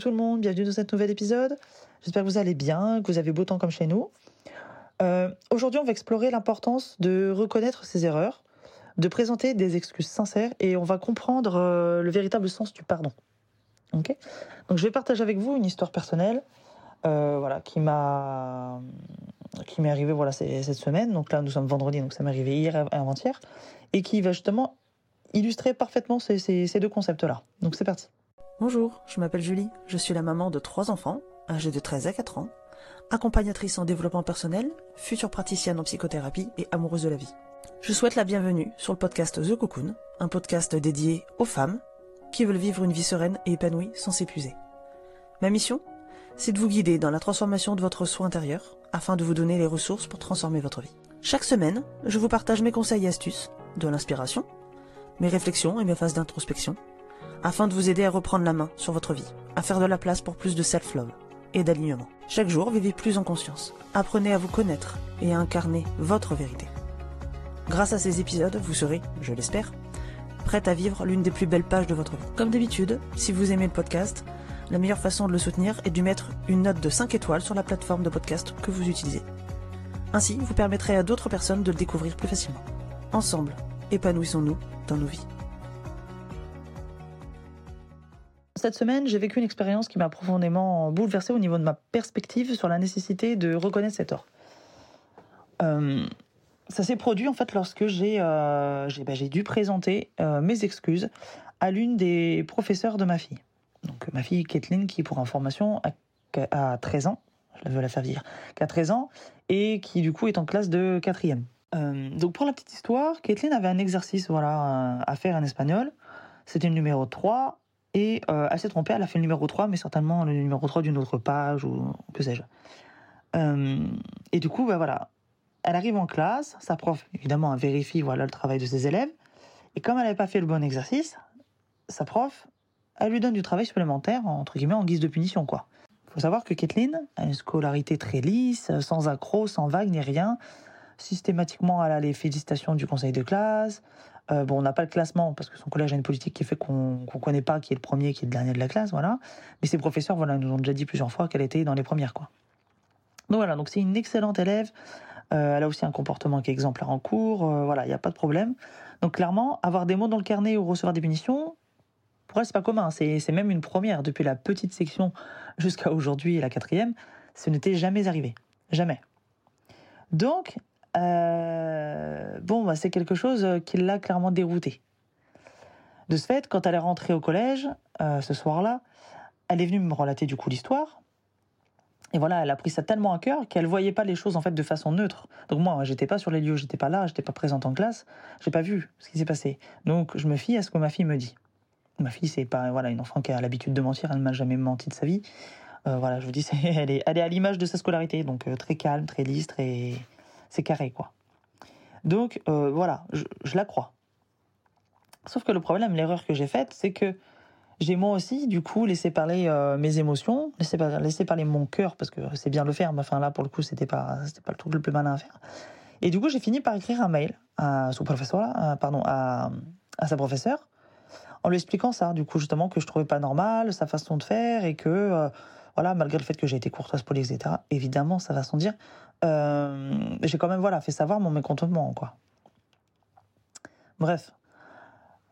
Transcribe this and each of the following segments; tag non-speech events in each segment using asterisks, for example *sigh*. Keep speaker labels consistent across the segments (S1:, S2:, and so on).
S1: tout le monde, bienvenue dans cet nouvel épisode. J'espère que vous allez bien, que vous avez beau temps comme chez nous. Euh, aujourd'hui, on va explorer l'importance de reconnaître ses erreurs, de présenter des excuses sincères et on va comprendre euh, le véritable sens du pardon. Ok? Donc, je vais partager avec vous une histoire personnelle, euh, voilà, qui m'a qui m'est arrivée voilà cette semaine. Donc là, nous sommes vendredi, donc ça m'est arrivé hier et avant-hier, et qui va justement illustrer parfaitement ces, ces deux concepts-là. Donc c'est parti.
S2: Bonjour, je m'appelle Julie, je suis la maman de trois enfants, âgés de 13 à 4 ans, accompagnatrice en développement personnel, future praticienne en psychothérapie et amoureuse de la vie. Je souhaite la bienvenue sur le podcast The Cocoon, un podcast dédié aux femmes qui veulent vivre une vie sereine et épanouie sans s'épuiser. Ma mission C'est de vous guider dans la transformation de votre soi intérieur afin de vous donner les ressources pour transformer votre vie. Chaque semaine, je vous partage mes conseils et astuces, de l'inspiration, mes réflexions et mes phases d'introspection afin de vous aider à reprendre la main sur votre vie, à faire de la place pour plus de self-love et d'alignement. Chaque jour, vivez plus en conscience. Apprenez à vous connaître et à incarner votre vérité. Grâce à ces épisodes, vous serez, je l'espère, prête à vivre l'une des plus belles pages de votre vie. Comme d'habitude, si vous aimez le podcast, la meilleure façon de le soutenir est de mettre une note de 5 étoiles sur la plateforme de podcast que vous utilisez. Ainsi, vous permettrez à d'autres personnes de le découvrir plus facilement. Ensemble, épanouissons-nous dans nos vies.
S1: Cette semaine, j'ai vécu une expérience qui m'a profondément bouleversée au niveau de ma perspective sur la nécessité de reconnaître cet or. Euh, ça s'est produit en fait lorsque j'ai euh, bah, dû présenter euh, mes excuses à l'une des professeurs de ma fille. Donc ma fille Kathleen qui pour information a, 13 ans, je veux la faire dire, qui a 13 ans et qui du coup est en classe de 4 donc pour la petite histoire, Kathleen avait un exercice à faire en espagnol. C'était le numéro 3 et euh, elle s'est trompée, elle a fait le numéro 3, mais certainement le numéro 3 d'une autre page ou que sais-je. Euh, et du coup, bah, voilà, elle arrive en classe, sa prof, évidemment, vérifie voilà, le travail de ses élèves. Et comme elle n'avait pas fait le bon exercice, sa prof, elle lui donne du travail supplémentaire, entre guillemets, en guise de punition, quoi. faut savoir que Kathleen a une scolarité très lisse, sans accroc, sans vague, ni rien. Systématiquement, elle a les félicitations du conseil de classe. Euh, bon, on n'a pas le classement parce que son collège a une politique qui fait qu'on ne connaît pas qui est le premier, qui est le dernier de la classe, voilà. Mais ses professeurs, voilà, nous ont déjà dit plusieurs fois qu'elle était dans les premières, quoi. Donc voilà, donc c'est une excellente élève. Euh, elle a aussi un comportement qui est exemplaire en cours. Euh, voilà, il n'y a pas de problème. Donc clairement, avoir des mots dans le carnet ou recevoir des punitions, pour elle, c'est pas commun. C'est même une première. Depuis la petite section jusqu'à aujourd'hui, la quatrième, ce n'était jamais arrivé. Jamais. Donc, euh, bon, bah, c'est quelque chose qui l'a clairement déroutée. De ce fait, quand elle est rentrée au collège, euh, ce soir-là, elle est venue me relater du coup l'histoire. Et voilà, elle a pris ça tellement à cœur qu'elle voyait pas les choses en fait de façon neutre. Donc moi, j'étais pas sur les lieux, j'étais pas là, j'étais pas présente en classe, j'ai pas vu ce qui s'est passé. Donc je me fie à ce que ma fille me dit. Ma fille, c'est pas voilà une enfant qui a l'habitude de mentir, elle ne m'a jamais menti de sa vie. Euh, voilà, je vous dis, *laughs* elle est à l'image de sa scolarité, donc très calme, très lisse, très c'est carré, quoi. Donc euh, voilà, je, la crois. Sauf que le problème, l'erreur que j'ai faite, c'est que j'ai moi aussi, du coup, laissé parler euh, mes émotions, laissé, parler mon cœur, parce que c'est bien le faire, mais enfin là, pour le coup, c'était pas, pas le truc le plus malin à faire. Et du coup, j'ai fini par écrire un mail à son professeur, là, pardon, à, sa professeure, en lui expliquant ça, du coup, justement, que je trouvais pas normal sa façon de faire et que, euh, voilà, malgré le fait que j'ai été courtoise, polie, etc., évidemment, ça va sans dire, euh, j'ai quand même voilà fait savoir mon mécontentement quoi. Bref,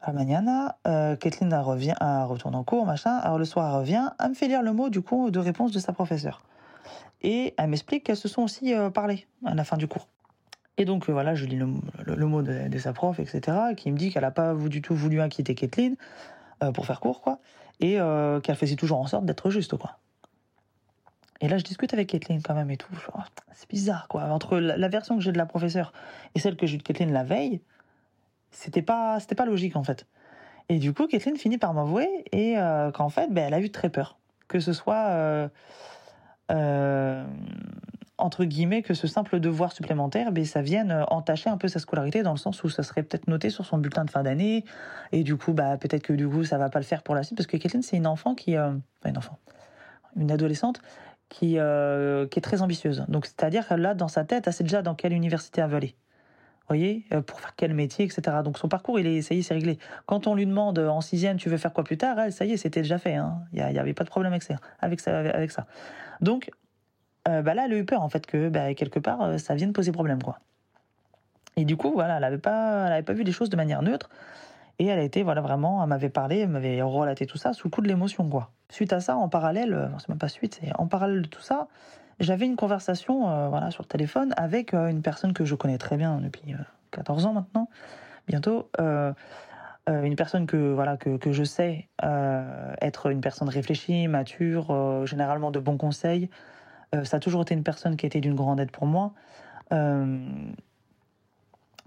S1: la mañana, euh, Kathleen revient, à retourne en cours, machin. Le soir, elle revient, elle me fait lire le mot du coup de réponse de sa professeure. Et elle m'explique qu'elles se sont aussi euh, parlé à la fin du cours. Et donc voilà, je lis le, mot de, sa prof, etc., qui me dit qu'elle n'a pas du tout voulu inquiéter Kathleen, pour faire court, quoi, et qu'elle faisait toujours en sorte d'être juste, quoi. Et là, je discute avec Kathleen quand même et tout. C'est bizarre, quoi. Entre la, version que j'ai de la professeure et celle que j'ai de Kathleen la veille, c'était pas, c'était pas logique, en fait. Et du coup, Kathleen finit par m'avouer et euh, qu'en fait, ben, elle a eu très peur. Que ce soit, euh, euh, entre guillemets, que ce simple devoir supplémentaire, ben, ça vienne entacher un peu sa scolarité dans le sens où ça serait peut-être noté sur son bulletin de fin d'année. Et du coup, bah, peut-être que du coup, ça va pas le faire pour la suite. Parce que Kathleen, c'est une enfant qui, enfin, une enfant, une adolescente qui, euh, qui est très ambitieuse. Donc, c'est-à-dire qu'elle a dans sa tête, elle sait déjà dans quelle université elle veut aller. voyez, euh, pour faire quel métier, etc. Donc son parcours, il est, ça y est, c'est réglé. Quand on lui demande en sixième, tu veux faire quoi plus tard, elle, ça y est, c'était déjà fait. Hein. Il n'y avait pas de problème avec ça. Avec ça. Donc, euh, bah là, elle a eu peur en fait que bah, quelque part, euh, ça vienne poser problème, quoi. Et du coup, voilà, elle n'avait pas vu les choses de manière neutre. Et elle a été, voilà, vraiment, elle m'avait parlé, elle m'avait relaté tout ça sous le coup de l'émotion, quoi. Suite à ça, en parallèle, c'est même pas suite, c'est en parallèle de tout ça, j'avais une conversation euh, voilà, sur le téléphone avec euh, une personne que je connais très bien depuis 14 euh, ans maintenant, bientôt. une personne que, voilà, que, que je sais être une personne réfléchie, mature, généralement de bons conseils. ça a toujours été une personne qui a été d'une grande aide pour moi.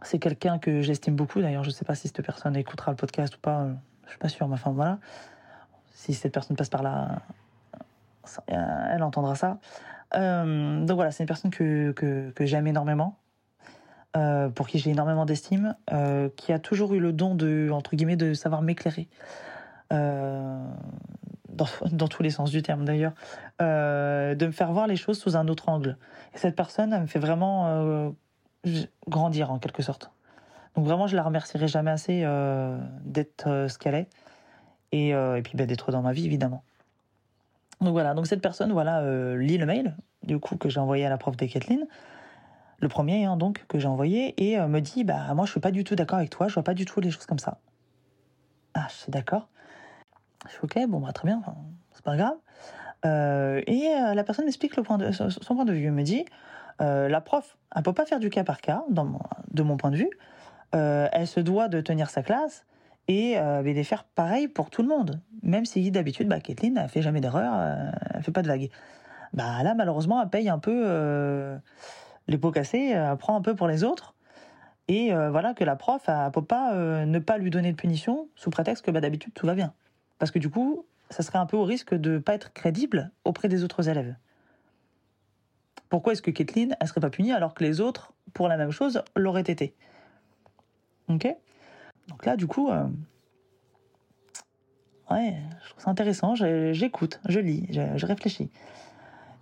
S1: C'est quelqu'un que j'estime beaucoup. D'ailleurs, je ne sais pas si cette personne écoutera le podcast ou pas. je suis pas sûr, mais enfin voilà. Si cette personne passe par là, elle entendra ça. Euh, donc voilà, c'est une personne que, que, j'aime énormément, euh, pour qui j'ai énormément d'estime, euh, qui a toujours eu le don de, entre guillemets, de savoir m'éclairer. Euh, dans, *laughs* dans, tous les sens du terme d'ailleurs, euh, de me faire voir les choses sous un autre angle. Et cette personne, elle me fait vraiment grandir en quelque sorte. Donc vraiment, je la remercierai jamais assez d'être ce qu'elle est et, et puis bah, d'être dans ma vie évidemment. Donc voilà, donc cette personne voilà euh, lit le mail du coup que j'ai envoyé à la prof de Kathleen, le premier hein, donc que j'ai envoyé et euh, me dit bah moi je suis pas du tout d'accord avec toi, je vois pas du tout les choses comme ça. Ah je suis d'accord. Je suis ok bon bah très bien, c'est pas grave. Euh, et la personne m'explique son point de vue, me dit la prof elle peut pas faire du cas par cas de mon point de vue, elle se doit de tenir sa classe et euh, de faire pareil pour tout le monde. Même si d'habitude, bah, Kathleen n'a fait jamais d'erreur, euh, elle fait pas de vagues. Bah, là, malheureusement, elle paye un peu euh, les pots cassés, elle prend un peu pour les autres. Et euh, voilà que la prof, elle peut pas euh, ne pas lui donner de punition sous prétexte que bah, d'habitude tout va bien. Parce que du coup, ça serait un peu au risque de pas être crédible auprès des autres élèves. Pourquoi est-ce que Kathleen, elle serait pas punie alors que les autres, pour la même chose, l'auraient été? Ok? Donc là, du coup, euh, ouais, je trouve ça intéressant. J'écoute, je, lis, je, réfléchis.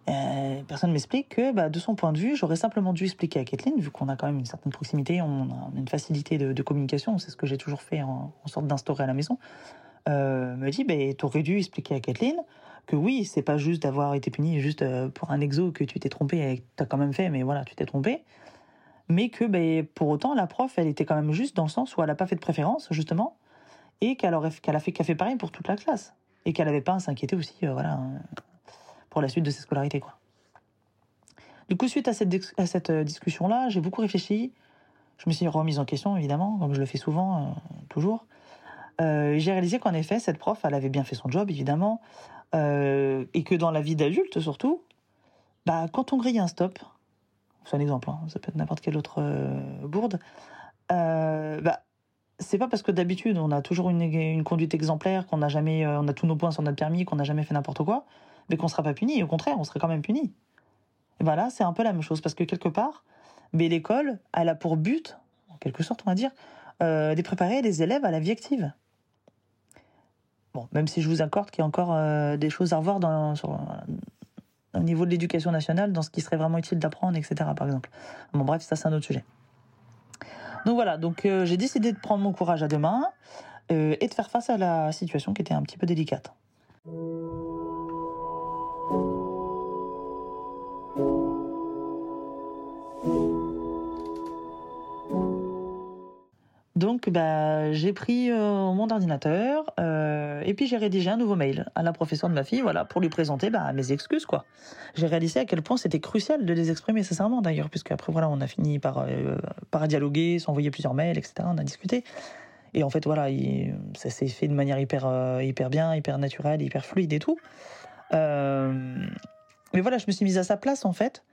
S1: Euh, personne m'explique que, bah, de son point de vue, j'aurais simplement dû expliquer à Kathleen, vu qu'on a quand même une certaine proximité, on a une facilité de, communication, c'est ce que j'ai toujours fait en, sorte d'instaurer à la maison. Euh, me dit, bah, t'aurais dû expliquer à Kathleen que oui, c'est pas juste d'avoir été puni juste euh, pour un exo que tu t'es trompé et que t'as quand même fait, mais voilà, tu t'es trompé. Mais que ben, pour autant la prof elle était quand même juste dans le sens où elle n'a pas fait de préférence justement et qu'elle a fait qu'elle fait pareil pour toute la classe. Et qu'elle n'avait pas à s'inquiéter aussi euh, voilà pour la suite de ses scolarités quoi. Du coup suite à cette à cette euh, discussion là j'ai beaucoup réfléchi. Je me suis remise en question évidemment comme je le fais souvent euh, toujours. Euh, j'ai réalisé qu'en effet cette prof elle avait bien fait son job évidemment euh, et que dans la vie d'adulte surtout bah quand on grille un stop c'est un exemple, hein, ça peut être n'importe quelle autre euh, bourde, euh, bah, c'est pas parce que d'habitude on a toujours une, conduite exemplaire, qu'on a jamais, on a tous nos points sur notre permis, qu'on n'a jamais fait n'importe quoi, mais qu'on sera pas puni. Au contraire, on serait quand même puni. Et voilà, c'est un peu la même chose parce que quelque part, mais l'école, elle a pour but, en quelque sorte, on va dire, de préparer les élèves à la vie active. Bon, même si je vous accorde qu'il y a encore euh, des choses à revoir au niveau de l'éducation nationale, dans ce qui serait vraiment utile d'apprendre, etc. Par exemple. Bon, bref, ça c'est un autre sujet. Donc voilà, donc euh, j'ai décidé de prendre mon courage à deux mains euh, et de faire face à la situation qui était un petit peu délicate. Donc, bah, j'ai pris euh, mon ordinateur euh, et puis j'ai rédigé un nouveau mail à la professeure de ma fille, voilà, pour lui présenter bah, mes excuses, quoi. J'ai réalisé à quel point c'était crucial de les exprimer sincèrement, d'ailleurs, puisque après, voilà, on a fini par euh, par dialoguer, s'envoyer plusieurs mails, etc. On a discuté. Et en fait, voilà, il, ça s'est fait de manière hyper hyper bien, hyper naturelle, hyper fluide et tout. Mais voilà, je me suis mise à sa place, en fait.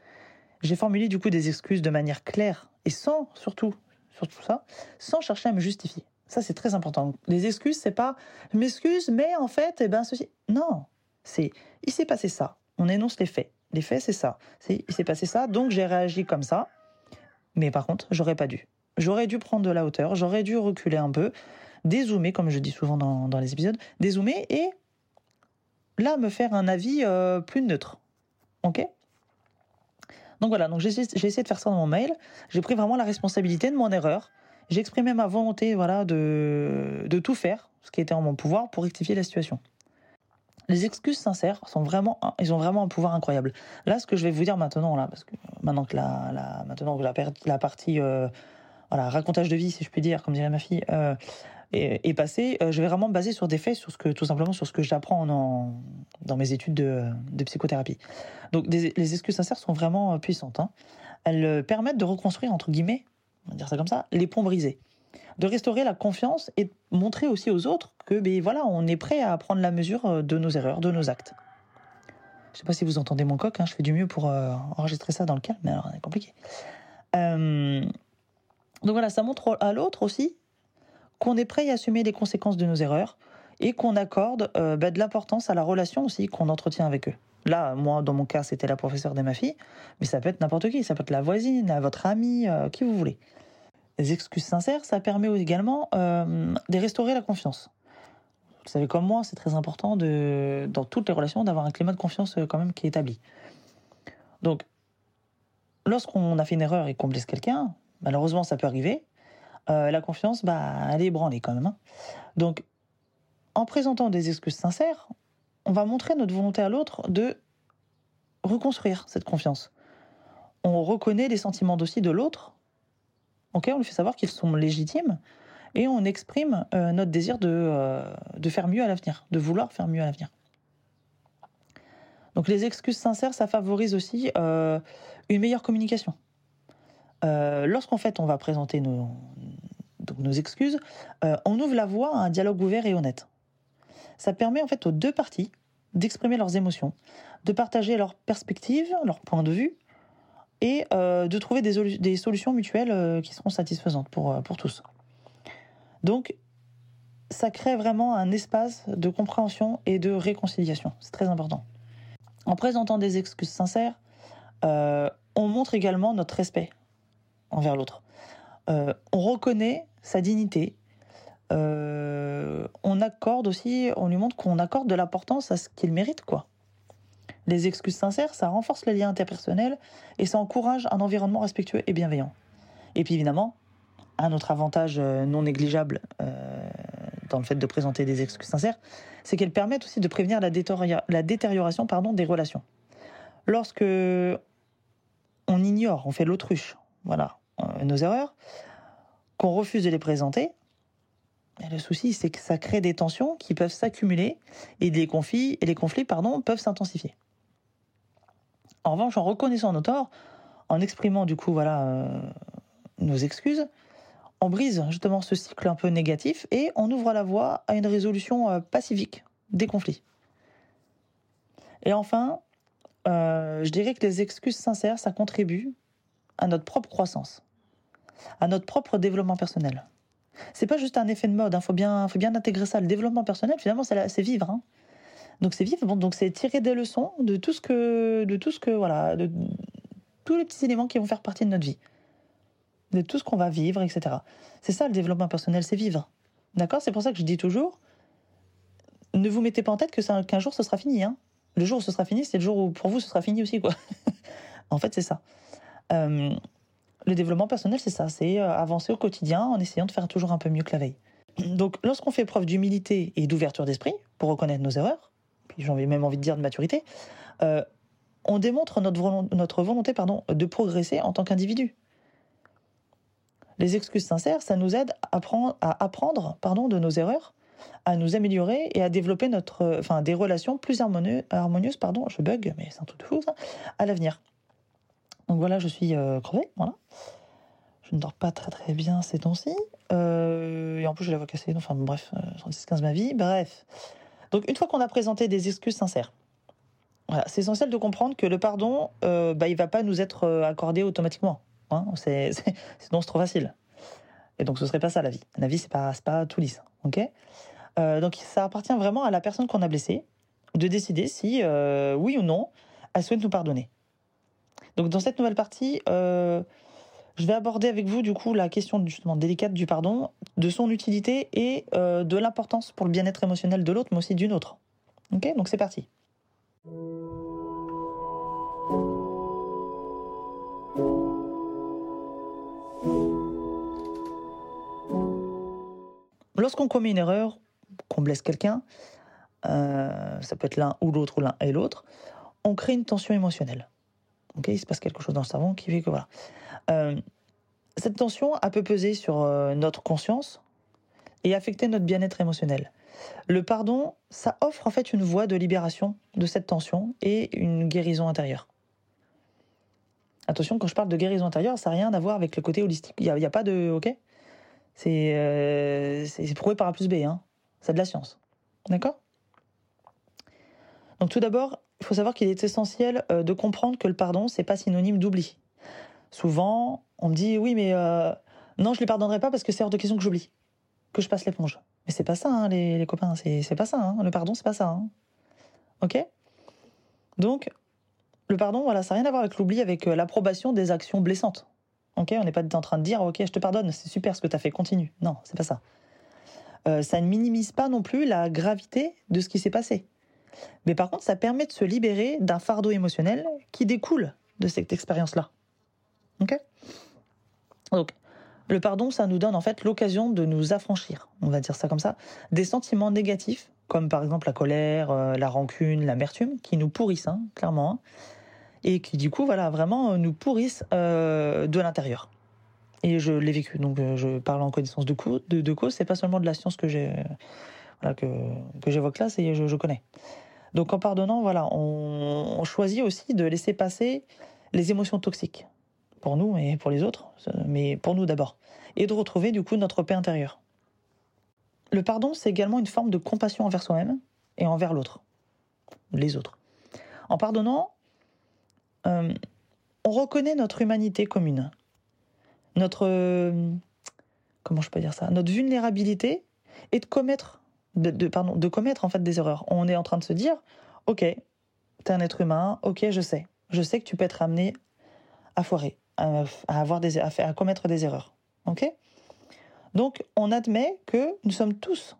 S1: J'ai formulé du coup des excuses de manière claire et sans, surtout, sur tout ça, sans chercher à me justifier. Ça, c'est très important. Les excuses, c'est pas m'excuse, mais en fait, eh ben, ceci. Non. C'est il s'est passé ça. On énonce les faits. Les faits, c'est ça. C'est il s'est passé ça, donc j'ai réagi comme ça. Mais par contre, j'aurais pas dû. J'aurais dû prendre de la hauteur, j'aurais dû reculer un peu, dézoomer, comme je dis souvent dans, dans les épisodes, dézoomer et là me faire un avis euh, plus neutre. Ok? Donc voilà, donc j'ai essayé de faire ça dans mon mail. J'ai pris vraiment la responsabilité de mon erreur. J'ai exprimé ma volonté voilà, de, de tout faire, ce qui était en mon pouvoir, pour rectifier la situation. Les excuses sincères sont vraiment, ils ont vraiment un pouvoir incroyable. Là, ce que je vais vous dire maintenant, là, parce que maintenant que la, maintenant que la, la partie, euh, voilà, racontage de vie, si je puis dire, comme dirait ma fille, euh, est, est passée, euh, je vais vraiment me baser sur des faits, sur ce que, tout simplement, sur ce que j'apprends dans, dans mes études de, psychothérapie. Donc, les excuses sincères sont vraiment puissantes. Hein. Elles permettent de reconstruire, entre guillemets, on va dire ça comme ça, les ponts brisés de restaurer la confiance et de montrer aussi aux autres que ben voilà, on est prêt à prendre la mesure euh, de nos erreurs, de nos actes. Je sais pas si vous entendez mon coq, hein, je fais du mieux pour euh, enregistrer ça dans le calme, mais alors c'est compliqué. Euh, donc voilà, ça montre à l'autre aussi qu'on est prêt à assumer les conséquences de nos erreurs et qu'on accorde ben, de l'importance à la relation aussi qu'on entretient avec eux. Là, moi, dans mon cas, c'était la professeure de ma fille, mais ça peut être n'importe qui, ça peut être la voisine, votre ami, qui vous voulez les excuses sincères, ça permet également euh, de restaurer la confiance. Vous savez comme moi, c'est très important dans toutes les relations d'avoir un climat de confiance euh, quand même qui est établi. Donc, lorsqu'on a fait une erreur et qu'on blesse quelqu'un, malheureusement ça peut arriver, euh, la confiance, bah, elle est ébranlée quand même. Hein. Donc, en présentant des excuses sincères, on va montrer notre volonté à l'autre de reconstruire cette confiance. On reconnaît les sentiments aussi de l'autre on lui fait savoir qu'ils sont légitimes et on exprime euh, notre désir de, euh, de faire mieux à l'avenir, de vouloir faire mieux à l'avenir. Donc les excuses sincères, ça favorise aussi une meilleure communication. Lorsqu'en fait on va présenter nos, excuses, on ouvre la voie à un dialogue ouvert et honnête. Ça permet en fait aux deux parties d'exprimer leurs émotions, de partager leurs perspectives, leurs points de vue, et euh, de trouver des, solutions mutuelles euh, qui seront satisfaisantes pour, euh, pour tous. Donc, ça crée vraiment un espace de compréhension et de réconciliation. C'est très important. En présentant des excuses sincères, on montre également notre respect envers l'autre. on reconnaît sa dignité. on accorde aussi, on lui montre qu'on accorde de l'importance à ce qu'il mérite, quoi. Les excuses sincères, ça renforce les liens interpersonnels et ça encourage un environnement respectueux et bienveillant. Et puis évidemment, un autre avantage euh, non négligeable euh, dans le fait de présenter des excuses sincères, c'est qu'elles permettent aussi de prévenir la, détérioration pardon, des relations. Lorsque on ignore, on fait l'autruche, voilà, euh, nos erreurs, qu'on refuse de les présenter, le souci, c'est que ça crée des tensions qui peuvent s'accumuler et les conflits, et les conflits pardon, peuvent s'intensifier. En revanche, en reconnaissant nos torts, en exprimant du coup voilà euh, nos excuses, on brise justement ce cycle un peu négatif et on ouvre la voie à une résolution euh, pacifique des conflits. Et enfin, euh, je dirais que les excuses sincères, ça contribue à notre propre croissance, à notre propre développement personnel. C'est pas juste un effet de mode, il hein, faut, bien, faut bien intégrer ça. Le développement personnel, finalement, c'est vivre. Hein. Donc c'est vivre, donc c'est tirer des leçons de tout ce que, de tout ce que, voilà, de tous les petits éléments qui vont faire partie de notre vie, de tout ce qu'on va vivre, etc. C'est ça le développement personnel, c'est vivre. D'accord? C'est pour ça que je dis toujours, ne vous mettez pas en tête que qu'un jour ce sera fini. Hein. Le jour où ce sera fini, c'est le jour où pour vous ce sera fini aussi, quoi. *laughs* en fait, c'est ça. Euh, le développement personnel, c'est ça, c'est euh, avancer au quotidien en essayant de faire toujours un peu mieux que la veille. Donc, lorsqu'on fait preuve d'humilité et d'ouverture d'esprit pour reconnaître nos erreurs, puis j'en ai même envie de dire de maturité, euh, on démontre notre, notre volonté pardon, de progresser en tant qu'individu. Les excuses sincères, ça nous aide à apprendre, pardon, de nos erreurs, à nous améliorer et à développer notre, enfin, des relations plus harmonieuses, harmonieuses pardon, je bug, mais c'est un tout fou ça, à l'avenir. Donc voilà, je suis euh, crevée, voilà. Je ne dors pas très très bien ces temps-ci. Euh, et en plus, j'ai la voix cassée. Enfin bref, 36-15 ma vie. Bref. Donc, une fois qu'on a présenté des excuses sincères, c'est essentiel de comprendre que le pardon, euh, bah, il va pas nous être euh, accordé automatiquement. Hein, c'est, *laughs* sinon, c'est trop facile. Et donc, ce serait pas ça la vie. La vie, c'est pas, pas tout lisse. Ok? Euh, Donc, ça appartient vraiment à la personne qu'on a blessée de décider si, euh, oui ou non, elle souhaite nous pardonner. Donc dans cette nouvelle partie, euh, je vais aborder avec vous du coup la question justement délicate du pardon, de son utilité et euh, de l'importance pour le bien-être émotionnel de l'autre, mais aussi d'une autre. Ok, donc c'est parti. Lorsqu'on commet une erreur, qu'on blesse quelqu'un, euh, ça peut être l'un ou l'autre ou l'un et l'autre, on crée une tension émotionnelle. Ok, il se passe quelque chose dans le cerveau qui fait que voilà. Euh, cette tension a peut peser sur euh, notre conscience et affecter notre bien-être émotionnel. Le pardon, ça offre en fait une voie de libération de cette tension et une guérison intérieure. Attention, quand je parle de guérison intérieure, ça n'a rien à voir avec le côté holistique. Il n'y a, pas de. Ok? C'est prouvé par A plus B. Hein. C'est de la science. D'accord? Donc tout d'abord, il faut savoir qu'il est essentiel euh, de comprendre que le pardon, c'est pas synonyme d'oubli. Souvent, on me dit oui, mais euh, non, je lui pardonnerai pas parce que c'est hors de question que j'oublie, que je passe l'éponge. Mais c'est pas ça, hein, les, copains, c'est pas ça. Hein. Le pardon, c'est pas ça. Hein. Ok? Donc, le pardon, voilà, ça n'a rien à voir avec l'oubli, avec euh, l'approbation des actions blessantes. Ok? On n'est pas en train de dire, ok, je te pardonne, c'est super ce que tu as fait, continue. Non, c'est pas ça. ça ne minimise pas non plus la gravité de ce qui s'est passé. Mais par contre, ça permet de se libérer d'un fardeau émotionnel qui découle de cette expérience-là. Ok? Donc, le pardon, ça nous donne en fait l'occasion de nous affranchir, on va dire ça comme ça, des sentiments négatifs, comme par exemple la colère, euh, la rancune, l'amertume, qui nous pourrissent, hein, clairement, hein, et qui du coup, voilà, vraiment euh, nous pourrissent euh, de l'intérieur. Et je l'ai vécu, donc je parle en connaissance de, cause, de, de c'est pas seulement de la science que j'ai que, que j'évoque là, c'est je, je, connais. Donc en pardonnant, voilà, on, choisit aussi de laisser passer les émotions toxiques pour nous et pour les autres, mais pour nous d'abord, et de retrouver du coup notre paix intérieure. Le pardon, c'est également une forme de compassion envers soi-même et envers l'autre, les autres. En pardonnant, euh, on reconnaît notre humanité commune, notre comment je peux dire ça, notre vulnérabilité et de commettre de, pardon, de commettre en fait des erreurs. On est en train de se dire, ok, t'es un être humain, ok, je sais, je sais que tu peux être amené à foirer, à, avoir des, à, à commettre des erreurs, ok? Donc on admet que nous sommes tous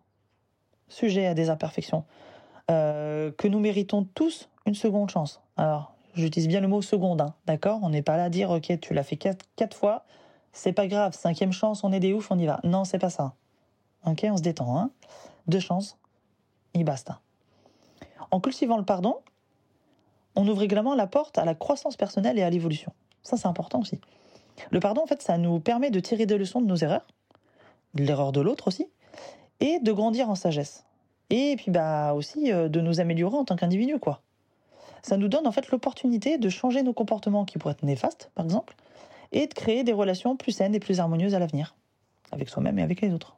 S1: sujets à des imperfections, euh, que nous méritons tous une seconde chance. Alors j'utilise bien le mot seconde, hein, d'accord? On n'est pas là à dire, ok, tu l'as fait quatre, quatre fois, c'est pas grave, cinquième chance, on est des oufs, on y va. Non, c'est pas ça. Ok, on se détend. Hein deux chances, et basta. En cultivant le pardon, on ouvre également la porte à la croissance personnelle et à l'évolution. Ça, c'est important aussi. Le pardon, en fait, ça nous permet de tirer des leçons de nos erreurs, de l'erreur de l'autre aussi, et de grandir en sagesse. Et puis, bah, aussi, euh, de nous améliorer en tant qu'individu, quoi. Ça nous donne, en fait, l'opportunité de changer nos comportements qui pourraient être néfastes, par exemple, et de créer des relations plus saines et plus harmonieuses à l'avenir, avec soi-même et avec les autres.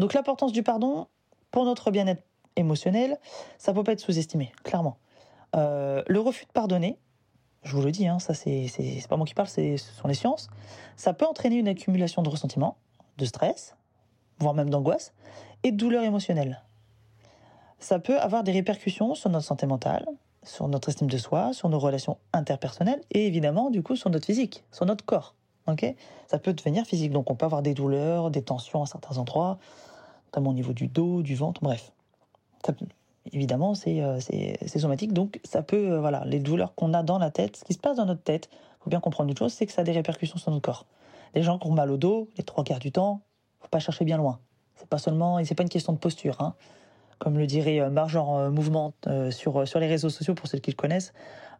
S1: Donc l'importance du pardon pour notre bien-être émotionnel, ça ne peut pas être sous-estimé, clairement. Euh, le refus de pardonner, je vous le dis, hein, ça c'est pas moi qui parle, ce sont les sciences, ça peut entraîner une accumulation de ressentiment, de stress, voire même d'angoisse, et de douleur émotionnelle. Ça peut avoir des répercussions sur notre santé mentale, sur notre estime de soi, sur nos relations interpersonnelles, et évidemment, du coup, sur notre physique, sur notre corps. ça peut devenir physique, donc on peut avoir des douleurs, des tensions à certains endroits, notamment au niveau du dos, du ventre, bref. évidemment, euh, c'est somatique, donc ça peut, euh, voilà, les douleurs qu'on a dans la tête, ce qui se passe dans notre tête, il faut bien comprendre une chose, c'est que ça a des répercussions sur notre corps. Les gens qui ont mal au dos, les trois quarts du temps, faut pas chercher bien loin. C'est pas seulement, et c'est pas une question de posture, hein. Comme le dirait euh, Marge en mouvement sur, sur les réseaux sociaux, pour ceux qui le connaissent,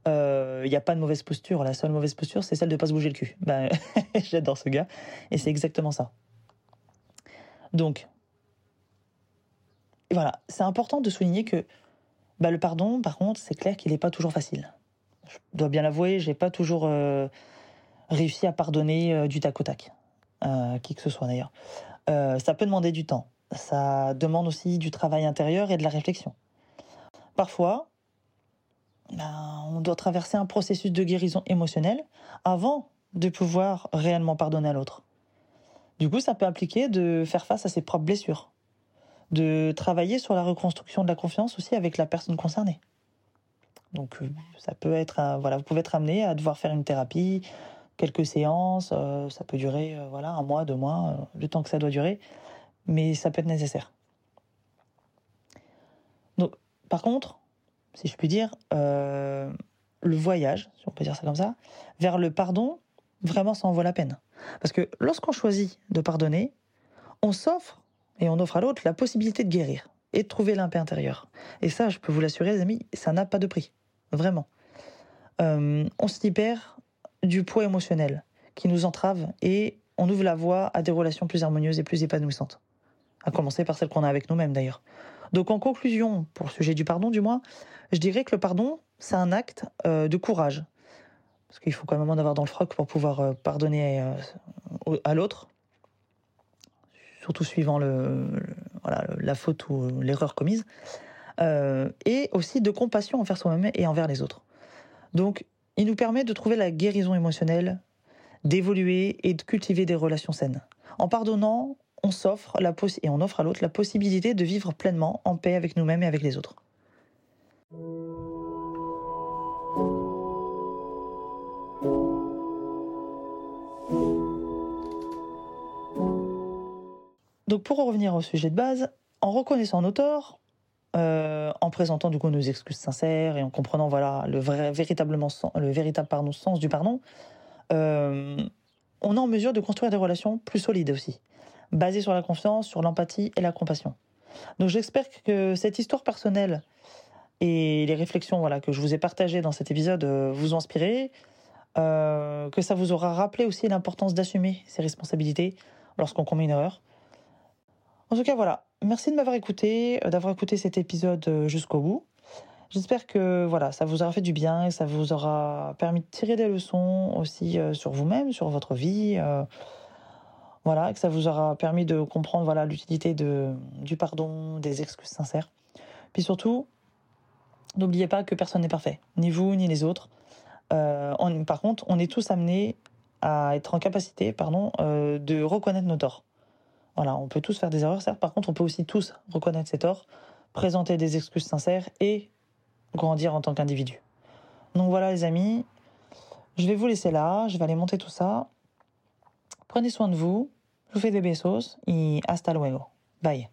S1: il n'y a pas de mauvaise posture. La seule mauvaise posture, c'est celle de pas se bouger le cul. Ben, *laughs* j'adore ce gars. Et c'est exactement ça. Donc, voilà, c'est important de souligner que bah, le pardon, par contre, c'est clair qu'il n'est pas toujours facile. Je dois bien l'avouer, j'ai pas toujours euh, réussi à pardonner euh, du tac au tac, euh, qui que ce soit d'ailleurs. ça peut demander du temps. Ça demande aussi du travail intérieur et de la réflexion. Parfois, ben, on doit traverser un processus de guérison émotionnelle avant de pouvoir réellement pardonner à l'autre. Du coup, ça peut impliquer de faire face à ses propres blessures, de travailler sur la reconstruction de la confiance aussi avec la personne concernée. Donc euh, ça peut être, euh, voilà, vous pouvez être amené à devoir faire une thérapie, quelques séances, euh, ça peut durer, voilà, un mois, deux mois, le temps que ça doit durer, mais ça peut être nécessaire. Donc, par contre, si je puis dire, le voyage, si on peut dire ça comme ça, vers le pardon, vraiment, ça en vaut la peine. Parce que lorsqu'on choisit de pardonner, on s'offre et on offre à l'autre la possibilité de guérir et de trouver la paix intérieure. Et ça, je peux vous l'assurer, les amis, ça n'a pas de prix. Vraiment. Euh, on se libère du poids émotionnel qui nous entrave et on ouvre la voie à des relations plus harmonieuses et plus épanouissantes. À commencer par celles qu'on a avec nous-mêmes d'ailleurs. Donc en conclusion, pour le sujet du pardon du moins, je dirais que le pardon, c'est un acte euh, de courage. Parce qu'il faut quand même en avoir dans le froc pour pouvoir euh, pardonner à l'autre, surtout suivant le, voilà, la faute ou l'erreur commise, euh, et aussi de compassion envers soi-même et envers les autres. Donc, il nous permet de trouver la guérison émotionnelle, d'évoluer et de cultiver des relations saines. En pardonnant, on s'offre la et on offre à l'autre la possibilité de vivre pleinement en paix avec nous-mêmes et avec les autres. Donc pour revenir au sujet de base, en reconnaissant nos torts, euh, en présentant du coup nos excuses sincères et en comprenant voilà le vrai, véritablement le véritable pardon, sens du pardon, euh, on est en mesure de construire des relations plus solides aussi, basées sur la confiance, sur l'empathie et la compassion. Donc j'espère que cette histoire personnelle et les réflexions voilà que je vous ai partagées dans cet épisode euh, vous ont inspiré, que ça vous aura rappelé aussi l'importance d'assumer ses responsabilités lorsqu'on commet une erreur en tout cas, voilà. Merci de m'avoir écouté, euh, d'avoir écouté cet épisode euh, jusqu'au bout. J'espère que voilà, ça vous aura fait du bien et ça vous aura permis de tirer des leçons aussi euh, sur vous-même, sur votre vie. voilà, que ça vous aura permis de comprendre voilà l'utilité de, du pardon, des excuses sincères. Puis surtout, n'oubliez pas que personne n'est parfait, ni vous ni les autres. par contre, on est tous amenés à être en capacité, pardon, de reconnaître nos torts. Voilà, on peut tous faire des erreurs, certes. Par contre, on peut aussi tous reconnaître ses torts, présenter des excuses sincères et grandir en tant qu'individu. Donc voilà, les amis, je vais vous laisser là. Je vais aller monter tout ça. Prenez soin de vous. Je vous fais des besos et hasta luego. Bye.